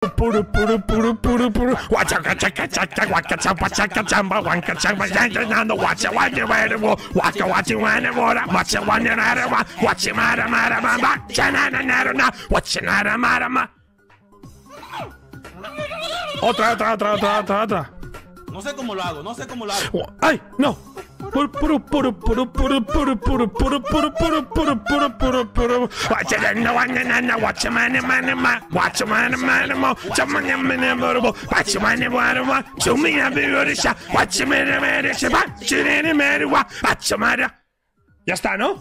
Puru, puru, puru, puru, puru. Wachaka, chaka, chaka, waka, chapa, chaka, chamba, wanka, chamba, yanga, nando, wacha, wacha, wada, wo, waka, wacha, wana, wada, wacha, wana, nara, wa, wacha, mara, mara, ma, ma, chanana, nara, na, wacha, nara, mara, ma. Otra, otra, otra, otra, otra, otra. No sé cómo lo hago, no sé cómo lo hago. ¡Ay! ¡No! Ya está, ¿no?